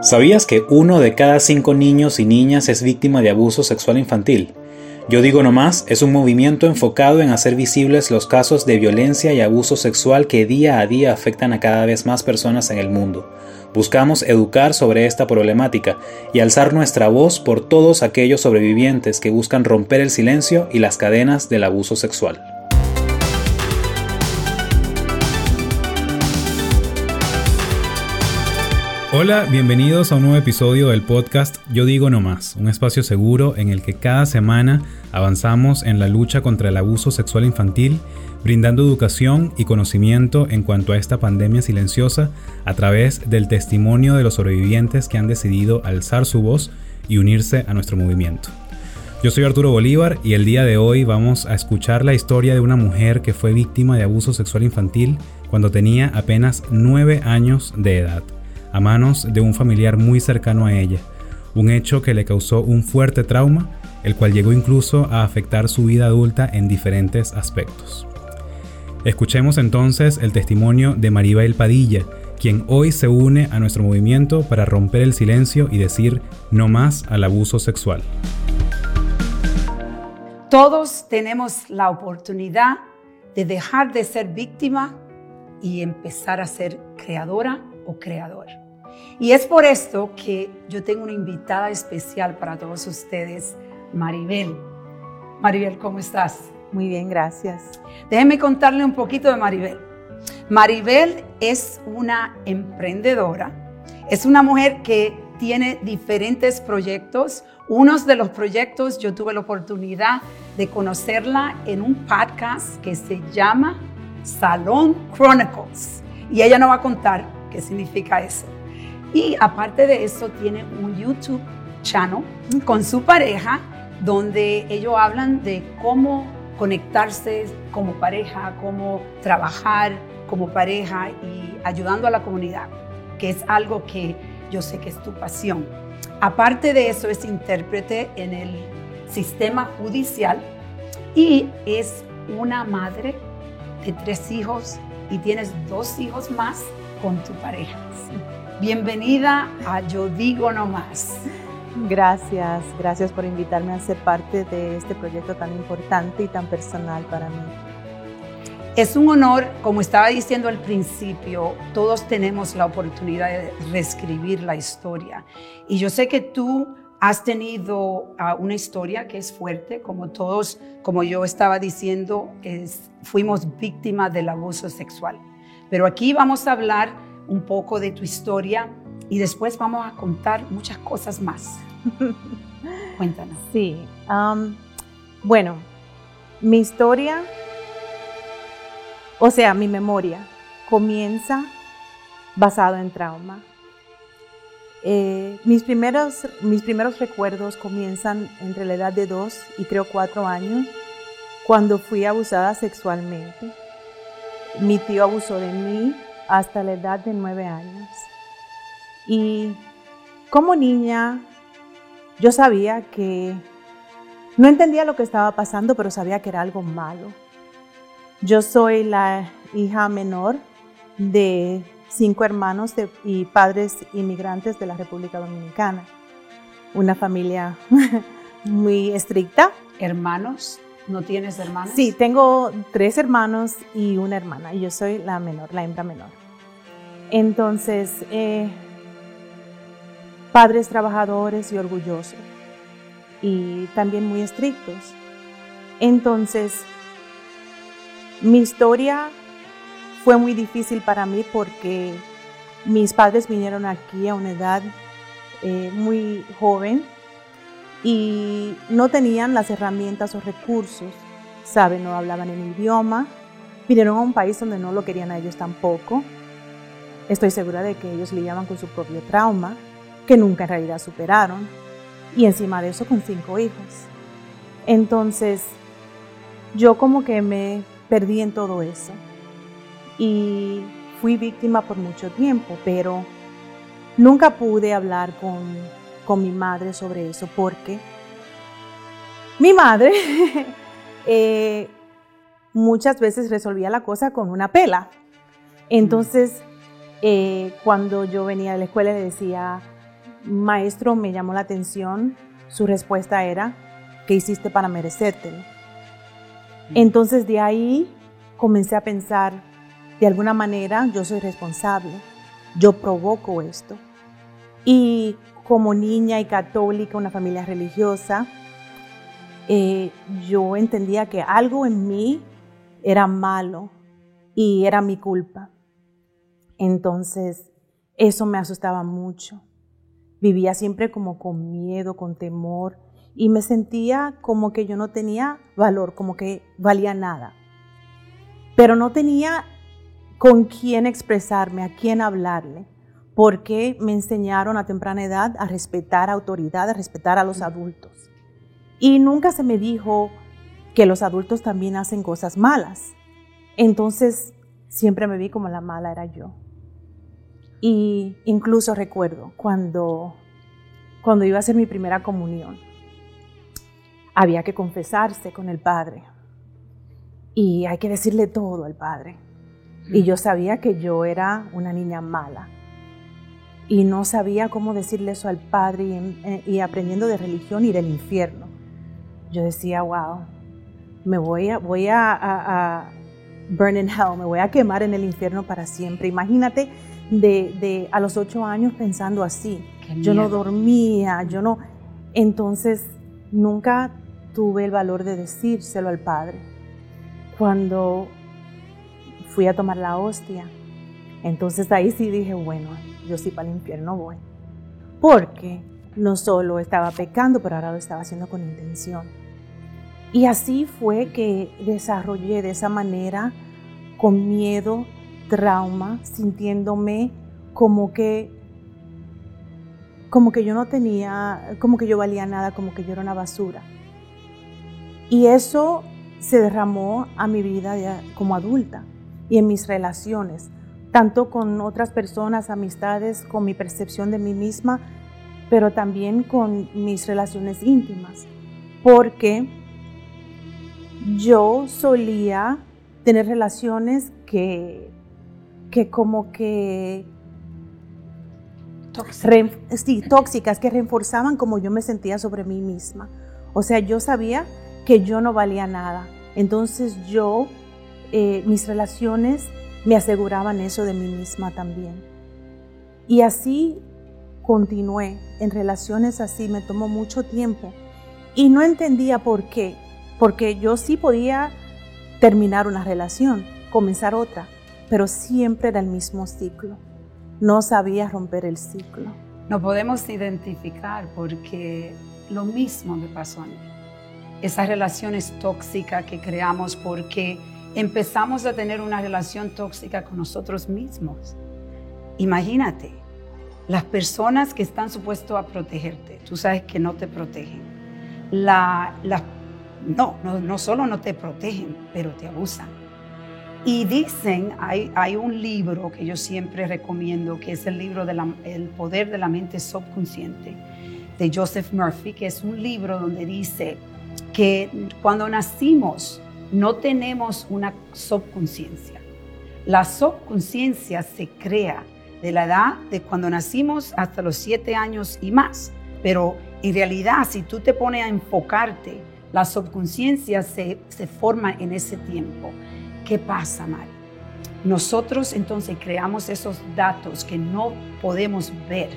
¿Sabías que uno de cada cinco niños y niñas es víctima de abuso sexual infantil? Yo digo nomás, es un movimiento enfocado en hacer visibles los casos de violencia y abuso sexual que día a día afectan a cada vez más personas en el mundo. Buscamos educar sobre esta problemática y alzar nuestra voz por todos aquellos sobrevivientes que buscan romper el silencio y las cadenas del abuso sexual. Hola, bienvenidos a un nuevo episodio del podcast Yo Digo No Más, un espacio seguro en el que cada semana avanzamos en la lucha contra el abuso sexual infantil, brindando educación y conocimiento en cuanto a esta pandemia silenciosa a través del testimonio de los sobrevivientes que han decidido alzar su voz y unirse a nuestro movimiento. Yo soy Arturo Bolívar y el día de hoy vamos a escuchar la historia de una mujer que fue víctima de abuso sexual infantil cuando tenía apenas 9 años de edad a manos de un familiar muy cercano a ella, un hecho que le causó un fuerte trauma, el cual llegó incluso a afectar su vida adulta en diferentes aspectos. Escuchemos entonces el testimonio de Maribel Padilla, quien hoy se une a nuestro movimiento para romper el silencio y decir no más al abuso sexual. Todos tenemos la oportunidad de dejar de ser víctima y empezar a ser creadora o creador. Y es por esto que yo tengo una invitada especial para todos ustedes, Maribel. Maribel, ¿cómo estás? Muy bien, gracias. Déjenme contarle un poquito de Maribel. Maribel es una emprendedora, es una mujer que tiene diferentes proyectos. Unos de los proyectos yo tuve la oportunidad de conocerla en un podcast que se llama Salón Chronicles. Y ella nos va a contar qué significa eso. Y aparte de eso, tiene un YouTube channel con su pareja donde ellos hablan de cómo conectarse como pareja, cómo trabajar como pareja y ayudando a la comunidad, que es algo que yo sé que es tu pasión. Aparte de eso, es intérprete en el sistema judicial y es una madre de tres hijos y tienes dos hijos más con tu pareja. Bienvenida a Yo Digo No Más. Gracias, gracias por invitarme a ser parte de este proyecto tan importante y tan personal para mí. Es un honor, como estaba diciendo al principio, todos tenemos la oportunidad de reescribir la historia. Y yo sé que tú has tenido ah, una historia que es fuerte, como todos, como yo estaba diciendo, fuimos víctimas del abuso sexual. Pero aquí vamos a hablar un poco de tu historia y después vamos a contar muchas cosas más. Cuéntanos. Sí, bueno, mi historia, o sea, mi memoria, comienza basado en trauma. Eh, mis, primeros, mis primeros recuerdos comienzan entre la edad de dos y creo cuatro años, cuando fui abusada sexualmente. Mi tío abusó de mí hasta la edad de nueve años. Y como niña, yo sabía que no entendía lo que estaba pasando, pero sabía que era algo malo. Yo soy la hija menor de cinco hermanos y padres inmigrantes de la República Dominicana. Una familia muy estricta. ¿Hermanos? ¿No tienes hermanos? Sí, tengo tres hermanos y una hermana, yo soy la menor, la hembra menor. Entonces, eh, padres trabajadores y orgullosos, y también muy estrictos. Entonces, mi historia fue muy difícil para mí porque mis padres vinieron aquí a una edad eh, muy joven y no tenían las herramientas o recursos, ¿saben? No hablaban el idioma, vinieron a un país donde no lo querían a ellos tampoco. Estoy segura de que ellos lidiaban con su propio trauma, que nunca en realidad superaron, y encima de eso con cinco hijos. Entonces, yo como que me perdí en todo eso y fui víctima por mucho tiempo, pero nunca pude hablar con con mi madre sobre eso porque mi madre eh, muchas veces resolvía la cosa con una pela. Entonces, eh, cuando yo venía de la escuela le decía, maestro me llamó la atención, su respuesta era, ¿qué hiciste para merecértelo? Entonces de ahí comencé a pensar, de alguna manera yo soy responsable, yo provoco esto. Y como niña y católica, una familia religiosa, eh, yo entendía que algo en mí era malo y era mi culpa. Entonces, eso me asustaba mucho. Vivía siempre como con miedo, con temor y me sentía como que yo no tenía valor, como que valía nada. Pero no tenía con quién expresarme, a quién hablarle, porque me enseñaron a temprana edad a respetar a autoridad, a respetar a los adultos. Y nunca se me dijo que los adultos también hacen cosas malas. Entonces siempre me vi como la mala era yo. Y incluso recuerdo cuando, cuando iba a hacer mi primera comunión, había que confesarse con el Padre. Y hay que decirle todo al Padre. Y yo sabía que yo era una niña mala. Y no sabía cómo decirle eso al Padre y, y aprendiendo de religión y del infierno. Yo decía, wow, me voy a, voy a, a, burn in hell, me voy a quemar en el infierno para siempre. Imagínate de, de a los ocho años pensando así. Yo no dormía, yo no. Entonces nunca tuve el valor de decírselo al Padre. Cuando fui a tomar la hostia, entonces ahí sí dije, bueno, yo sí para el infierno voy. Porque no solo estaba pecando, pero ahora lo estaba haciendo con intención. Y así fue que desarrollé de esa manera, con miedo, trauma, sintiéndome como que como que yo no tenía, como que yo valía nada, como que yo era una basura. Y eso se derramó a mi vida como adulta y en mis relaciones, tanto con otras personas, amistades, con mi percepción de mí misma, pero también con mis relaciones íntimas, porque yo solía tener relaciones que, que como que tóxicas, que reforzaban como yo me sentía sobre mí misma. O sea, yo sabía que yo no valía nada. Entonces yo, eh, mis relaciones me aseguraban eso de mí misma también. Y así continué en relaciones así, me tomó mucho tiempo y no entendía por qué porque yo sí podía terminar una relación, comenzar otra, pero siempre era el mismo ciclo. No sabía romper el ciclo. No podemos identificar porque lo mismo me pasó a mí. Esas relaciones tóxicas que creamos porque empezamos a tener una relación tóxica con nosotros mismos. Imagínate, las personas que están supuestos a protegerte, tú sabes que no te protegen. La, las no, no, solo no te protegen, pero te abusan. Y dicen, hay, hay un libro que yo siempre recomiendo, que es el libro del El poder de la mente subconsciente, de Joseph Murphy, que es un libro donde dice que cuando nacimos no tenemos una subconsciencia. La subconsciencia se crea de la edad de cuando nacimos hasta los siete años y más. Pero en realidad, si tú te pones a enfocarte la subconsciencia se, forma en ese tiempo. ¿Qué pasa, Mari? Nosotros entonces creamos esos datos que no podemos ver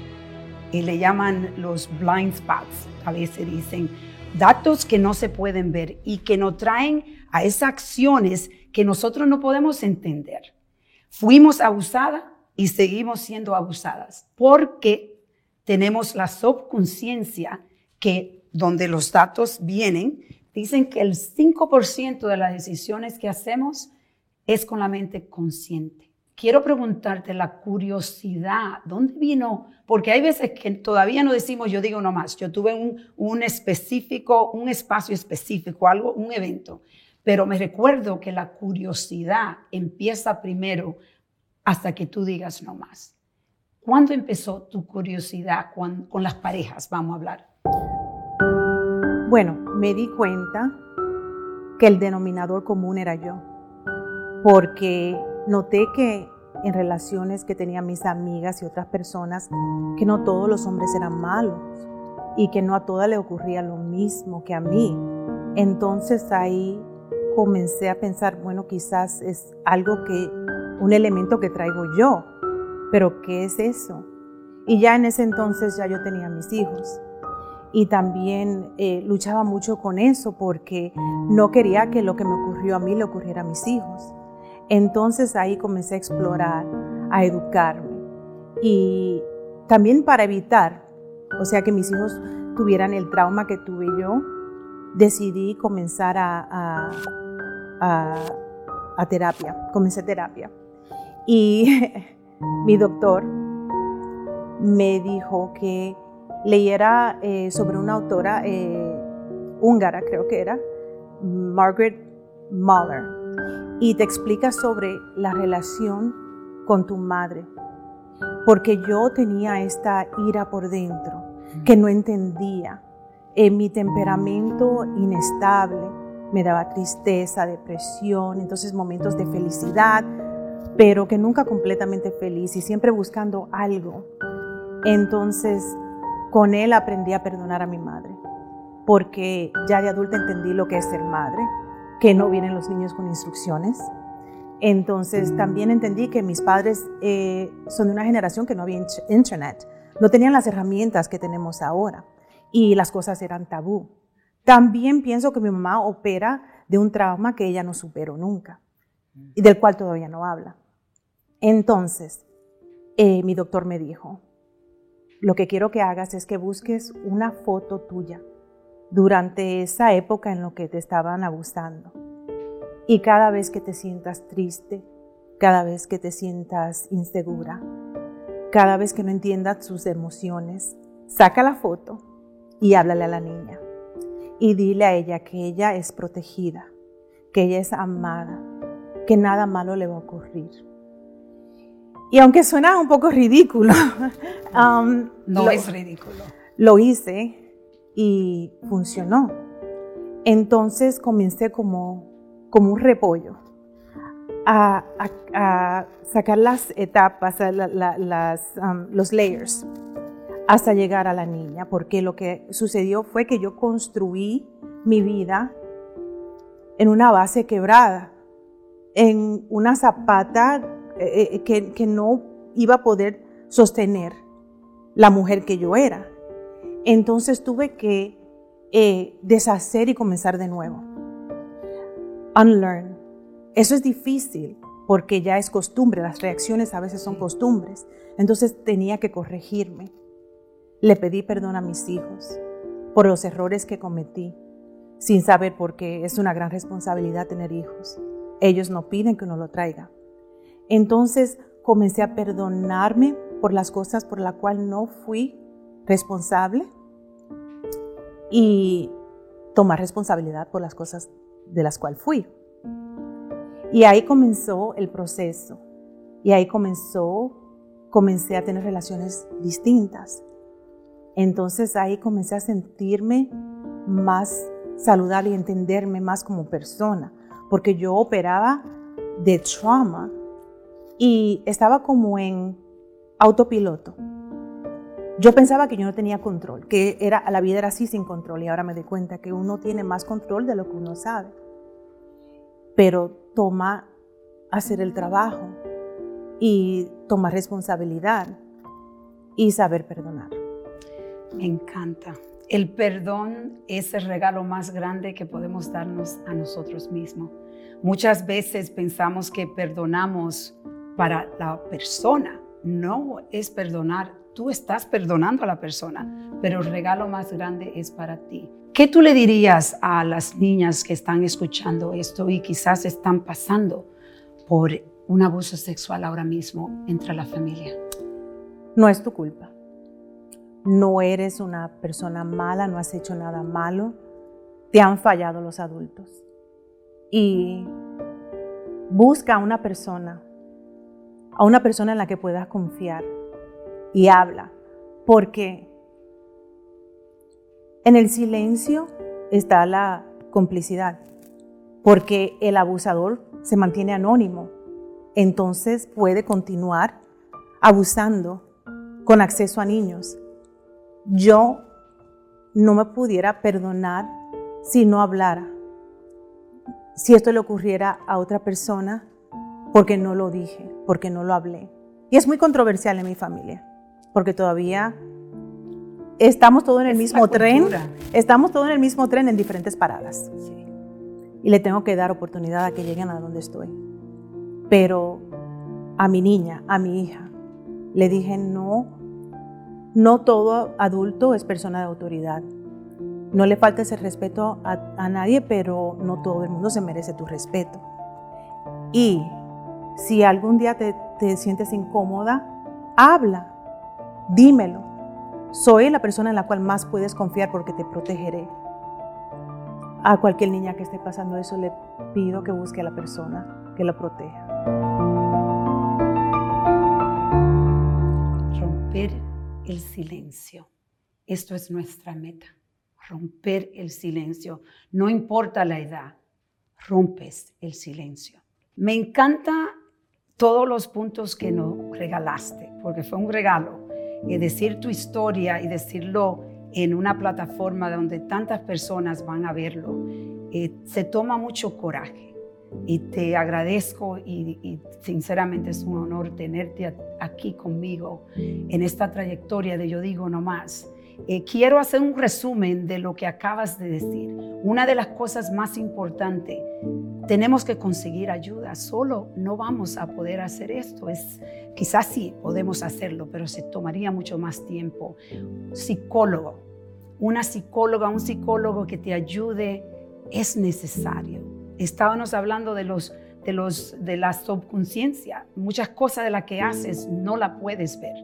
y le llaman los blind spots. A veces dicen datos que no se pueden ver y que nos traen a esas acciones que nosotros no podemos entender. Fuimos abusadas y seguimos siendo abusadas porque tenemos la subconsciencia que donde los datos vienen, dicen que el 5% de las decisiones que hacemos es con la mente consciente. Quiero preguntarte la curiosidad, ¿dónde vino? Porque hay veces que todavía no decimos, yo digo nomás, yo tuve un, un específico, un espacio específico, algo, un evento, pero me recuerdo que la curiosidad empieza primero hasta que tú digas no más. ¿Cuándo empezó tu curiosidad con, las parejas? Vamos a hablar. Bueno, me di cuenta que el denominador común era yo, porque noté que en relaciones que tenía mis amigas y otras personas que no todos los hombres eran malos y que no a todas le ocurría lo mismo que a mí. Entonces ahí comencé a pensar, bueno, quizás es algo que, un elemento que traigo yo, pero ¿qué es eso? Y ya en ese entonces ya yo tenía mis hijos. Y también eh, luchaba mucho con eso porque no quería que lo que me ocurrió a mí le ocurriera a mis hijos. Entonces ahí comencé a explorar, a educarme. Y también para evitar, o sea, que mis hijos tuvieran el trauma que tuve yo, decidí comenzar a, a terapia, comencé terapia. Y mi doctor me dijo que leyera eh, sobre una autora eh, húngara, creo que era, Margaret Mahler, y te explica sobre la relación con tu madre, porque yo tenía esta ira por dentro, que no entendía. En mi temperamento inestable me daba tristeza, depresión, entonces momentos de felicidad, pero que nunca completamente feliz y siempre buscando algo. Entonces, con él aprendí a perdonar a mi madre, porque ya de adulta entendí lo que es ser madre, que no vienen los niños con instrucciones. Entonces, también entendí que mis padres eh, son de una generación que no había internet, no tenían las herramientas que tenemos ahora y las cosas eran tabú. También pienso que mi mamá opera de un trauma que ella no superó nunca y del cual todavía no habla. Entonces, eh, mi doctor me dijo, lo que quiero que hagas es que busques una foto tuya durante esa época en lo que te estaban abusando. Y cada vez que te sientas triste, cada vez que te sientas insegura, cada vez que no entiendas sus emociones, saca la foto y háblale a la niña. Y dile a ella que ella es protegida, que ella es amada, que nada malo le va a ocurrir y aunque suena un poco ridículo, um, no es ridículo. Lo hice y funcionó. Entonces comencé como, como un repollo a, sacar las etapas, las, um, los layers, hasta llegar a la niña, porque lo que sucedió fue que yo construí mi vida en una base quebrada, en una zapata eh, eh, que, no iba a poder sostener la mujer que yo era. Entonces tuve que eh, deshacer y comenzar de nuevo. Unlearn. Eso es difícil porque ya es costumbre, las reacciones a veces son costumbres. Entonces tenía que corregirme. Le pedí perdón a mis hijos por los errores que cometí, sin saber por qué es una gran responsabilidad tener hijos. Ellos no piden que uno lo traiga. Entonces comencé a perdonarme por las cosas por las cuales no fui responsable y tomar responsabilidad por las cosas de las cuales fui. Y ahí comenzó el proceso. Y ahí comenzó, comencé a tener relaciones distintas. Entonces ahí comencé a sentirme más saludable y entenderme más como persona, porque yo operaba de trauma y estaba como en autopiloto. Yo pensaba que yo no tenía control, que era, la vida era así sin control y ahora me doy cuenta que uno tiene más control de lo que uno sabe. Pero toma hacer el trabajo y tomar responsabilidad y saber perdonar. Me encanta. El perdón es el regalo más grande que podemos darnos a nosotros mismos. Muchas veces pensamos que perdonamos para la persona. No es perdonar, tú estás perdonando a la persona, pero el regalo más grande es para ti. ¿Qué tú le dirías a las niñas que están escuchando esto y quizás están pasando por un abuso sexual ahora mismo entre la familia? No es tu culpa. No eres una persona mala, no has hecho nada malo. Te han fallado los adultos. Y busca a una persona a una persona en la que puedas confiar y habla, porque en el silencio está la complicidad, porque el abusador se mantiene anónimo entonces puede continuar abusando con acceso a niños. Yo no me pudiera perdonar si no hablara. Si esto le ocurriera a otra persona, porque no lo dije, porque no lo hablé. Y es muy controversial en mi familia, porque todavía estamos todos en el mismo tren, estamos todos en el mismo tren en diferentes paradas. Y le tengo que dar oportunidad a que lleguen a donde estoy. Pero a mi niña, a mi hija, le dije no, no todo adulto es persona de autoridad. No le faltes el respeto a, nadie, pero no todo el mundo se merece tu respeto. Y si algún día te, te sientes incómoda, habla, dímelo. Soy la persona en la cual más puedes confiar porque te protegeré. A cualquier niña que esté pasando eso le pido que busque a la persona que la proteja. Romper el silencio. Esto es nuestra meta. Romper el silencio. No importa la edad, rompes el silencio. Me encanta todos los puntos que nos regalaste, porque fue un regalo. Y decir tu historia y decirlo en una plataforma donde tantas personas van a verlo, eh, se toma mucho coraje y te agradezco y, sinceramente es un honor tenerte aquí conmigo en esta trayectoria de Yo Digo No Más. Eh, quiero hacer un resumen de lo que acabas de decir. Una de las cosas más importantes, tenemos que conseguir ayuda. Solo no vamos a poder hacer esto. Es, quizás sí podemos hacerlo, pero se tomaría mucho más tiempo. Psicólogo, una psicóloga, un psicólogo que te ayude es necesario Estábamos hablando de los de, los, de la subconsciencia. Muchas cosas de las que haces no la puedes ver.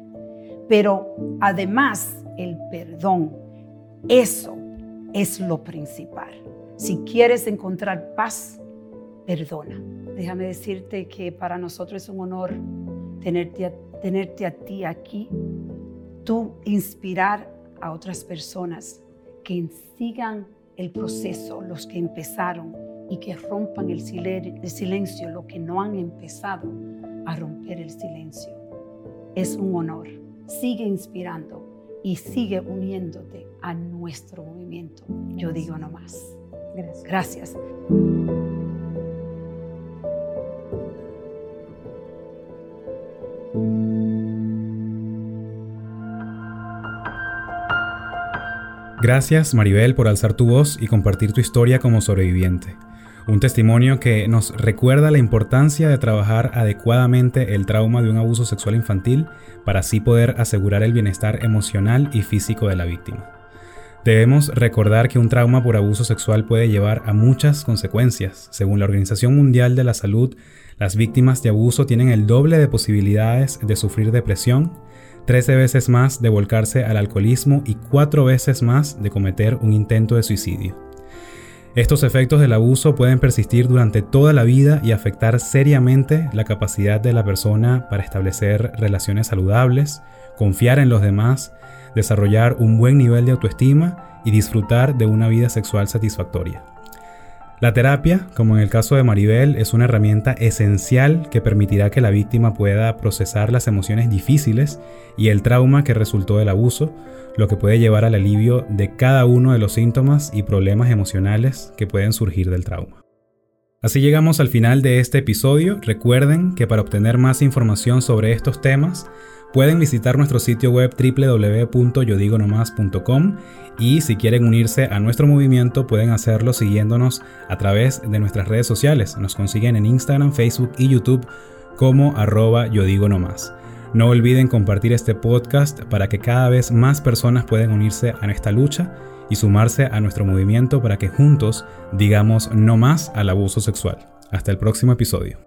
Pero además el perdón, eso es lo principal. Si quieres encontrar paz, perdona. Déjame decirte que para nosotros es un honor tenerte tenerte a ti aquí, tú inspirar a otras personas que sigan el proceso, los que empezaron y que rompan el silencio, lo que no han empezado a romper el silencio. Es un honor. Sigue inspirando y sigue uniéndote a nuestro movimiento. Yo digo no más. Gracias. Gracias. Gracias Maribel por alzar tu voz y compartir tu historia como sobreviviente. Un testimonio que nos recuerda la importancia de trabajar adecuadamente el trauma de un abuso sexual infantil para así poder asegurar el bienestar emocional y físico de la víctima. Debemos recordar que un trauma por abuso sexual puede llevar a muchas consecuencias. Según la Organización Mundial de la Salud, las víctimas de abuso tienen el doble de posibilidades de sufrir depresión, 13 veces más de volcarse al alcoholismo y 4 veces más de cometer un intento de suicidio. Estos efectos del abuso pueden persistir durante toda la vida y afectar seriamente la capacidad de la persona para establecer relaciones saludables, confiar en los demás, desarrollar un buen nivel de autoestima y disfrutar de una vida sexual satisfactoria. La terapia, como en el caso de Maribel, es una herramienta esencial que permitirá que la víctima pueda procesar las emociones difíciles y el trauma que resultó del abuso, lo que puede llevar al alivio de cada uno de los síntomas y problemas emocionales que pueden surgir del trauma. Así llegamos al final de este episodio. Recuerden que para obtener más información sobre estos temas, pueden visitar nuestro sitio web www.yodigonomás.com y si quieren unirse a nuestro movimiento pueden hacerlo siguiéndonos a través de nuestras redes sociales. Nos consiguen en Instagram, Facebook y YouTube como arroba no olviden compartir este podcast para que cada vez más personas puedan unirse a esta lucha y sumarse a nuestro movimiento para que juntos digamos no más al abuso sexual. Hasta el próximo episodio.